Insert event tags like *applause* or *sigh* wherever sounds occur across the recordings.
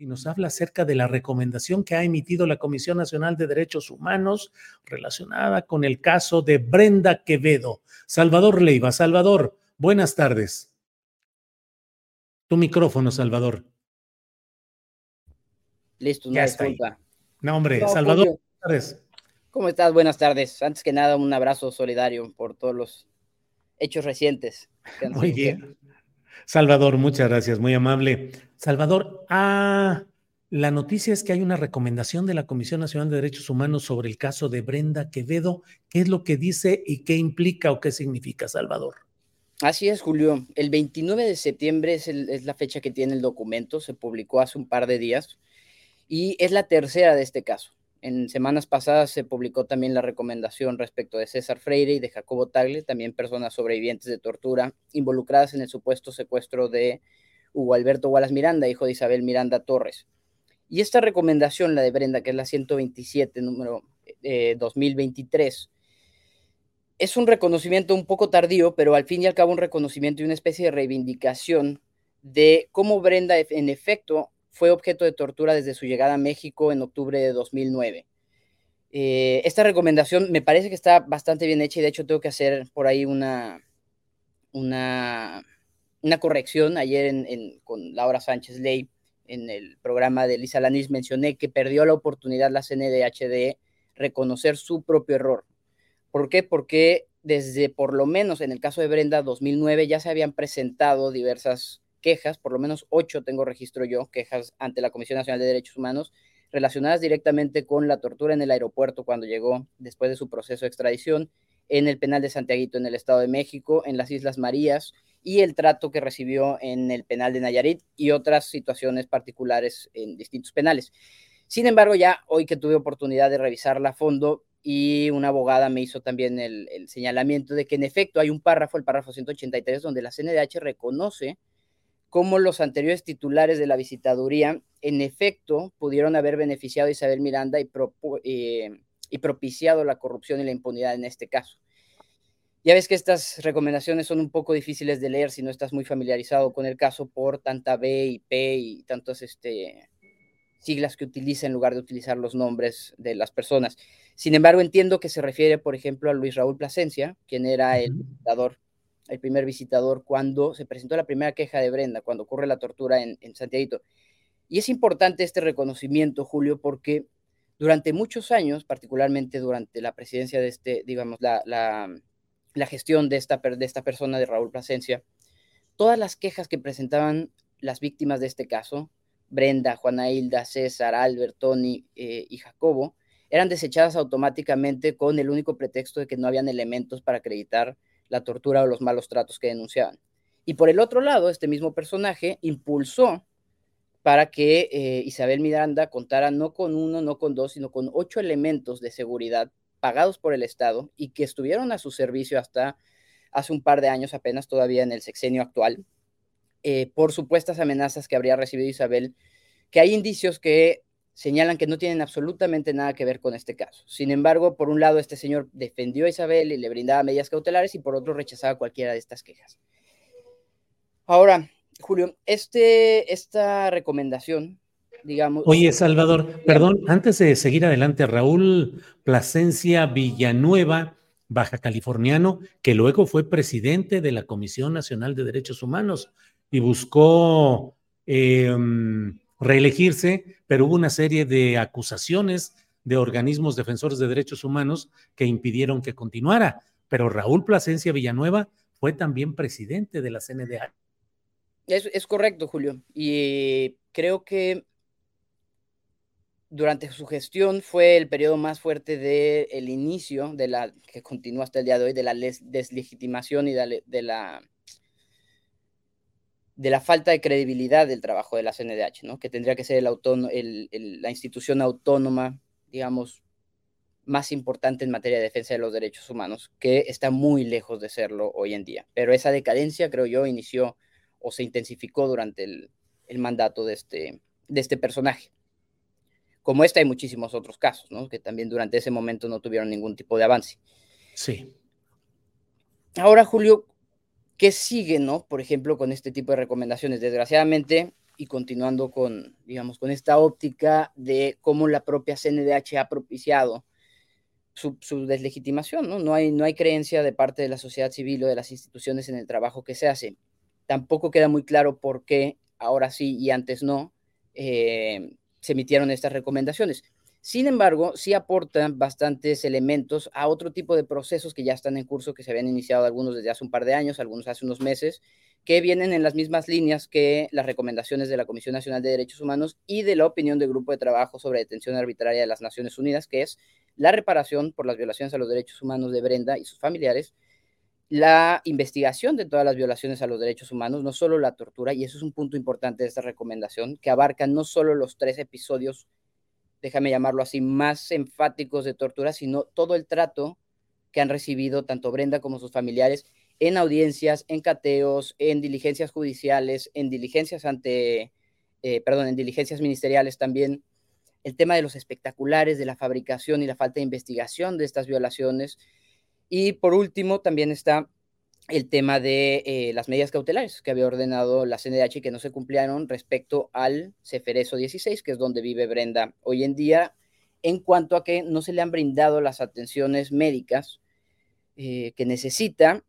Y nos habla acerca de la recomendación que ha emitido la Comisión Nacional de Derechos Humanos relacionada con el caso de Brenda Quevedo. Salvador Leiva. Salvador, buenas tardes. Tu micrófono, Salvador. Listo, una disculpa. No, hombre, No, Salvador, Julio. buenas tardes. ¿Cómo estás? Buenas tardes. Antes que nada, un abrazo solidario por todos los hechos recientes. Muy bien. Salvador, muchas gracias, muy amable. Salvador, ah, la noticia es que hay una recomendación de la Comisión Nacional de Derechos Humanos sobre el caso de Brenda Quevedo. ¿Qué es lo que dice y qué implica o qué significa, Salvador? Así es, Julio. El 29 de septiembre es, es la fecha que tiene el documento. Se publicó hace un par de días y es la tercera de este caso. En semanas pasadas se publicó también la recomendación respecto de César Freire y de Jacobo Tagle, también personas sobrevivientes de tortura involucradas en el supuesto secuestro de Hugo Alberto Wallace Miranda, hijo de Isabel Miranda Torres. Y esta recomendación, la de Brenda, que es la 127, número eh, 2023, es un reconocimiento un poco tardío, pero al fin y al cabo un reconocimiento y una especie de reivindicación de cómo Brenda en efecto fue objeto de tortura desde su llegada a México en octubre de 2009. Eh, esta recomendación me parece que está bastante bien hecha y de hecho tengo que hacer por ahí una, una, corrección. Ayer en- en- con Laura Sánchez Ley en el programa de Lisa Lanis mencioné que perdió la oportunidad la CNDH de reconocer su propio error. ¿Por qué? Porque desde por lo menos en el caso de Brenda 2009 ya se habían presentado diversas quejas, por lo menos ocho tengo registro yo, quejas ante la Comisión Nacional de Derechos Humanos relacionadas directamente con la tortura en el aeropuerto cuando llegó después de su proceso de extradición, en el penal de Santiaguito en el Estado de México, en las Islas Marías y el trato que recibió en el penal de Nayarit y otras situaciones particulares en distintos penales. Sin embargo, ya hoy que tuve oportunidad de revisarla a fondo y una abogada me hizo también el, el señalamiento de que en efecto hay un párrafo, el párrafo 183, donde la CNDH reconoce cómo los anteriores titulares de la visitaduría en efecto pudieron haber beneficiado a Isabel Miranda y, propu- eh, y propiciado la corrupción y la impunidad en este caso. Ya ves que estas recomendaciones son un poco difíciles de leer si no estás muy familiarizado con el caso por tanta B y P y tantas este, siglas que utiliza en lugar de utilizar los nombres de las personas. Sin embargo, entiendo que se refiere, por ejemplo, a Luis Raúl Plasencia, quien era el visitador, el primer visitador cuando se presentó la primera queja de Brenda, cuando ocurre la tortura en, Santiago. Y es importante este reconocimiento, Julio, porque Durante muchos años, particularmente durante la presidencia de este, digamos, la, la, gestión de esta, de esta persona, de Raúl Plasencia, todas las quejas que presentaban las víctimas de este caso, Brenda, Juana Hilda, César, Albert, Tony eh, y Jacobo, eran desechadas automáticamente con el único pretexto de que no habían elementos para acreditar la tortura o los malos tratos que denunciaban. Y por el otro lado, este mismo personaje impulsó para que eh, Isabel Miranda contara no con uno, no con dos, sino con ocho elementos de seguridad pagados por el Estado y que estuvieron a su servicio hasta hace un par de años apenas, todavía en el sexenio actual, eh, por supuestas amenazas que habría recibido Isabel, que hay indicios que señalan que no tienen absolutamente nada que ver con este caso. Sin embargo, por un lado, este señor defendió a Isabel y le brindaba medidas cautelares y por otro rechazaba cualquiera de estas quejas. Ahora, Julio, este, esta recomendación, digamos... Oye, Salvador, perdón, antes de seguir adelante, Raúl Plasencia Villanueva, baja californiano, que luego fue presidente de la Comisión Nacional de Derechos Humanos y buscó em, reelegirse, pero hubo una serie de acusaciones de organismos defensores de derechos humanos que impidieron que continuara. Pero Raúl Plasencia Villanueva fue también presidente de la CNDH. Es, correcto, Julio. Y creo que durante su gestión fue el periodo más fuerte del inicio de la que continúa hasta el día de hoy de la deslegitimación y de la falta de credibilidad del trabajo de la CNDH, ¿no? que tendría que ser el la institución autónoma, digamos, más importante en materia de defensa de los derechos humanos, que está muy lejos de serlo hoy en día. Pero esa decadencia, creo yo, inició o se intensificó durante el, mandato de este, de este personaje. Como este hay muchísimos otros casos, ¿no? que también durante ese momento no tuvieron ningún tipo de avance. Sí. Ahora, Julio, ¿qué sigue, no? Por ejemplo, con este tipo de recomendaciones. Desgraciadamente, y continuando con, digamos, con esta óptica de cómo la propia CNDH ha propiciado su, deslegitimación, ¿no? No hay, no hay creencia de parte de la sociedad civil o de las instituciones en el trabajo que se hace tampoco queda muy claro por qué ahora sí y antes no eh, se emitieron estas recomendaciones. Sin embargo, sí aportan bastantes elementos a otro tipo de procesos que ya están en curso, que se habían iniciado algunos desde hace un par de años, algunos hace unos meses, que vienen en las mismas líneas que las recomendaciones de la Comisión Nacional de Derechos Humanos y de la opinión del Grupo de Trabajo sobre Detención Arbitraria de las Naciones Unidas, que es la reparación por las violaciones a los derechos humanos de Brenda y sus familiares, la investigación de todas las violaciones a los derechos humanos, no solo la tortura, y eso es un punto importante de esta recomendación, que abarca no solo los tres episodios, déjame llamarlo así, más enfáticos de tortura, sino todo el trato que han recibido tanto Brenda como sus familiares en audiencias, en cateos, en diligencias judiciales, en diligencias ante, eh, perdón, en diligencias ministeriales también, el tema de los espectaculares, de la fabricación y la falta de investigación de estas violaciones, y por último, también está el tema de eh, las medidas cautelares que había ordenado la CNDH y que no se cumplieron respecto al Ceferezo 16, que es donde vive Brenda hoy en día, en cuanto a que no se le han brindado las atenciones médicas eh, que necesita,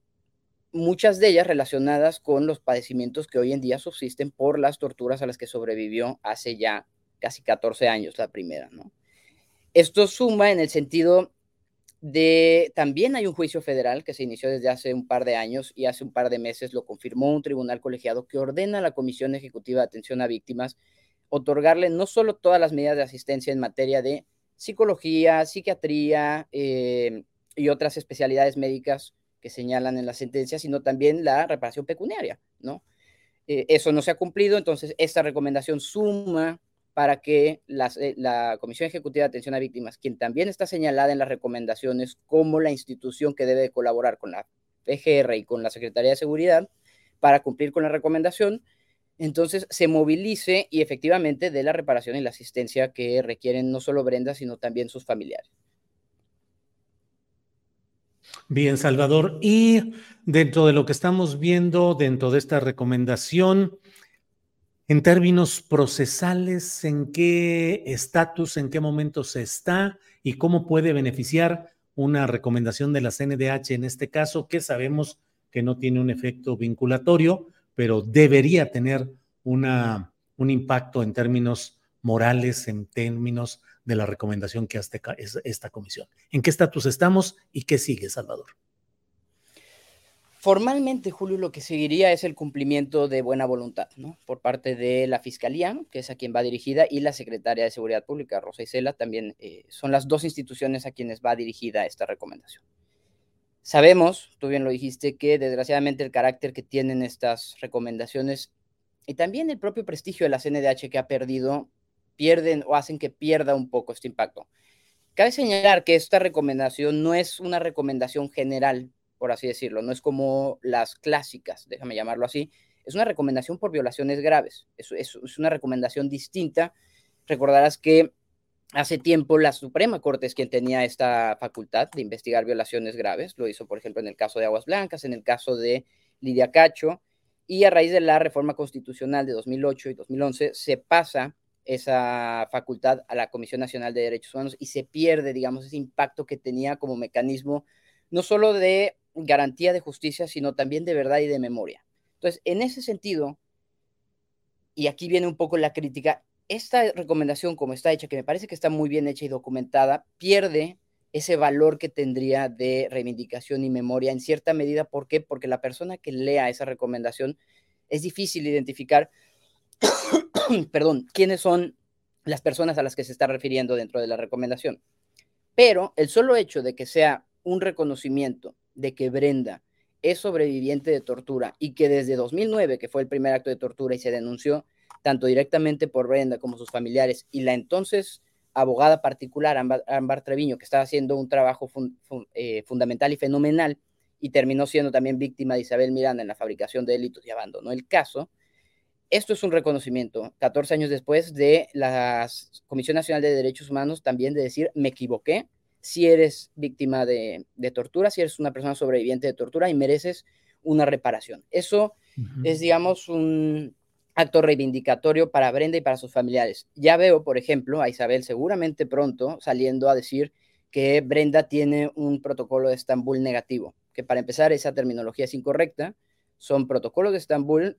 muchas de ellas relacionadas con los padecimientos que hoy en día subsisten por las torturas a las que sobrevivió hace ya casi 14 años la primera, ¿no? Esto suma en el sentido de también hay un juicio federal que se inició desde hace un par de años y hace un par de meses lo confirmó un tribunal colegiado que ordena a la Comisión Ejecutiva de Atención a Víctimas otorgarle no solo todas las medidas de asistencia en materia de psicología, psiquiatría eh, y otras especialidades médicas que señalan en la sentencia, sino también la reparación pecuniaria, ¿no? Eh, eso no se ha cumplido, entonces esta recomendación suma para que eh, la Comisión Ejecutiva de Atención a Víctimas, quien también está señalada en las recomendaciones como la institución que debe colaborar con la PGR y con la Secretaría de Seguridad para cumplir con la recomendación, entonces se movilice y efectivamente dé la reparación y la asistencia que requieren no solo Brenda, sino también sus familiares. Bien, Salvador. Y dentro de lo que estamos viendo, dentro de esta recomendación, en términos procesales, en qué estatus, en qué momento se está y cómo puede beneficiar una recomendación de la CNDH en este caso, que sabemos que no tiene un efecto vinculatorio, pero debería tener una, un impacto en términos morales, en términos de la recomendación que hace esta comisión. ¿En qué estatus estamos y qué sigue, Salvador? Formalmente, Julio, lo que seguiría es el cumplimiento de buena voluntad, ¿no? Por parte de la Fiscalía, que es a quien va dirigida, y la Secretaria de Seguridad Pública, Rosa Isela, también eh, son las dos instituciones a quienes va dirigida esta recomendación. Sabemos, tú bien lo dijiste, que desgraciadamente el carácter que tienen estas recomendaciones y también el propio prestigio de la CNDH que ha perdido, pierden o hacen que pierda un poco este impacto. Cabe señalar que esta recomendación no es una recomendación general por así decirlo. No es como las clásicas, déjame llamarlo así. Es una recomendación por violaciones graves. Es, es, una recomendación distinta. Recordarás que hace tiempo la Suprema Corte es quien tenía esta facultad de investigar violaciones graves. Lo hizo, por ejemplo, en el caso de Aguas Blancas, en el caso de Lidia Cacho. Y a raíz de la reforma constitucional de 2008 y 2011 se pasa esa facultad a la Comisión Nacional de Derechos Humanos y se pierde, digamos, ese impacto que tenía como mecanismo no solo de garantía de justicia, sino también de verdad y de memoria. Entonces, en ese sentido, y aquí viene un poco la crítica, esta recomendación como está hecha, que me parece que está muy bien hecha y documentada, pierde ese valor que tendría de reivindicación y memoria en cierta medida. ¿Por qué? Porque la persona que lea esa recomendación es difícil identificar, *coughs* perdón, quiénes son las personas a las que se está refiriendo dentro de la recomendación. Pero el solo hecho de que sea un reconocimiento de que Brenda es sobreviviente de tortura y que desde 2009, que fue el primer acto de tortura y se denunció tanto directamente por Brenda como sus familiares y la entonces abogada particular, Ambar, Treviño, que estaba haciendo un trabajo eh, fundamental y fenomenal y terminó siendo también víctima de Isabel Miranda en la fabricación de delitos y abandonó el caso. Esto es un reconocimiento, 14 años después de la Comisión Nacional de Derechos Humanos también de decir, me equivoqué, si eres víctima de, tortura, si eres una persona sobreviviente de tortura y mereces una reparación. Eso es, digamos, un acto reivindicatorio para Brenda y para sus familiares. Ya veo, por ejemplo, a Isabel seguramente pronto saliendo a decir que Brenda tiene un protocolo de Estambul negativo, que para empezar esa terminología es incorrecta, son protocolos de Estambul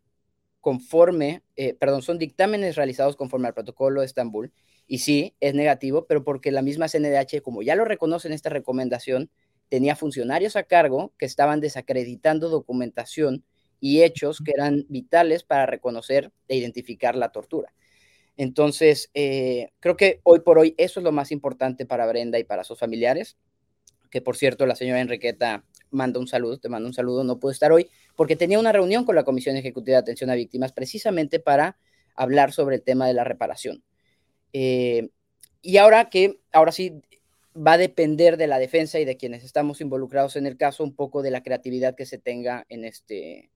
conforme, eh, perdón, son dictámenes realizados conforme al protocolo de Estambul y sí, es negativo, pero porque la misma CNDH, como ya lo reconoce en esta recomendación, tenía funcionarios a cargo que estaban desacreditando documentación y hechos que eran vitales para reconocer e identificar la tortura. Entonces, eh, creo que hoy por hoy eso es lo más importante para Brenda y para sus familiares, que por cierto la señora Enriqueta manda un saludo, te manda un saludo, no pudo estar hoy porque tenía una reunión con la Comisión Ejecutiva de Atención a Víctimas precisamente para hablar sobre el tema de la reparación. Eh, y ahora que, ahora sí, va a depender de la defensa y de quienes estamos involucrados en el caso, un poco de la creatividad que se tenga en este,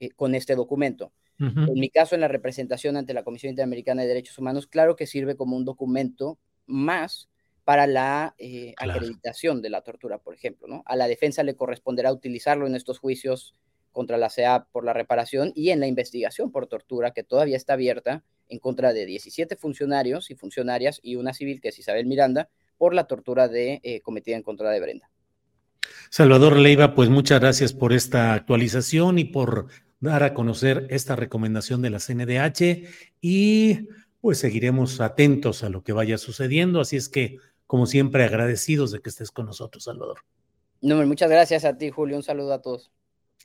eh, con este documento. En mi caso, en la representación ante la Comisión Interamericana de Derechos Humanos, claro que sirve como un documento más para la eh, acreditación de la tortura, por ejemplo. ¿no? A la defensa le corresponderá utilizarlo en estos juicios contra la CEA por la reparación y en la investigación por tortura, que todavía está abierta en contra de 17 funcionarios y funcionarias y una civil que es Isabel Miranda por la tortura de, eh, cometida en contra de Brenda. Salvador Leiva, pues muchas gracias por esta actualización y por dar a conocer esta recomendación de la CNDH y pues seguiremos atentos a lo que vaya sucediendo. Así es que, como siempre, agradecidos de que estés con nosotros, Salvador. No, muchas gracias a ti, Julio. Un saludo a todos.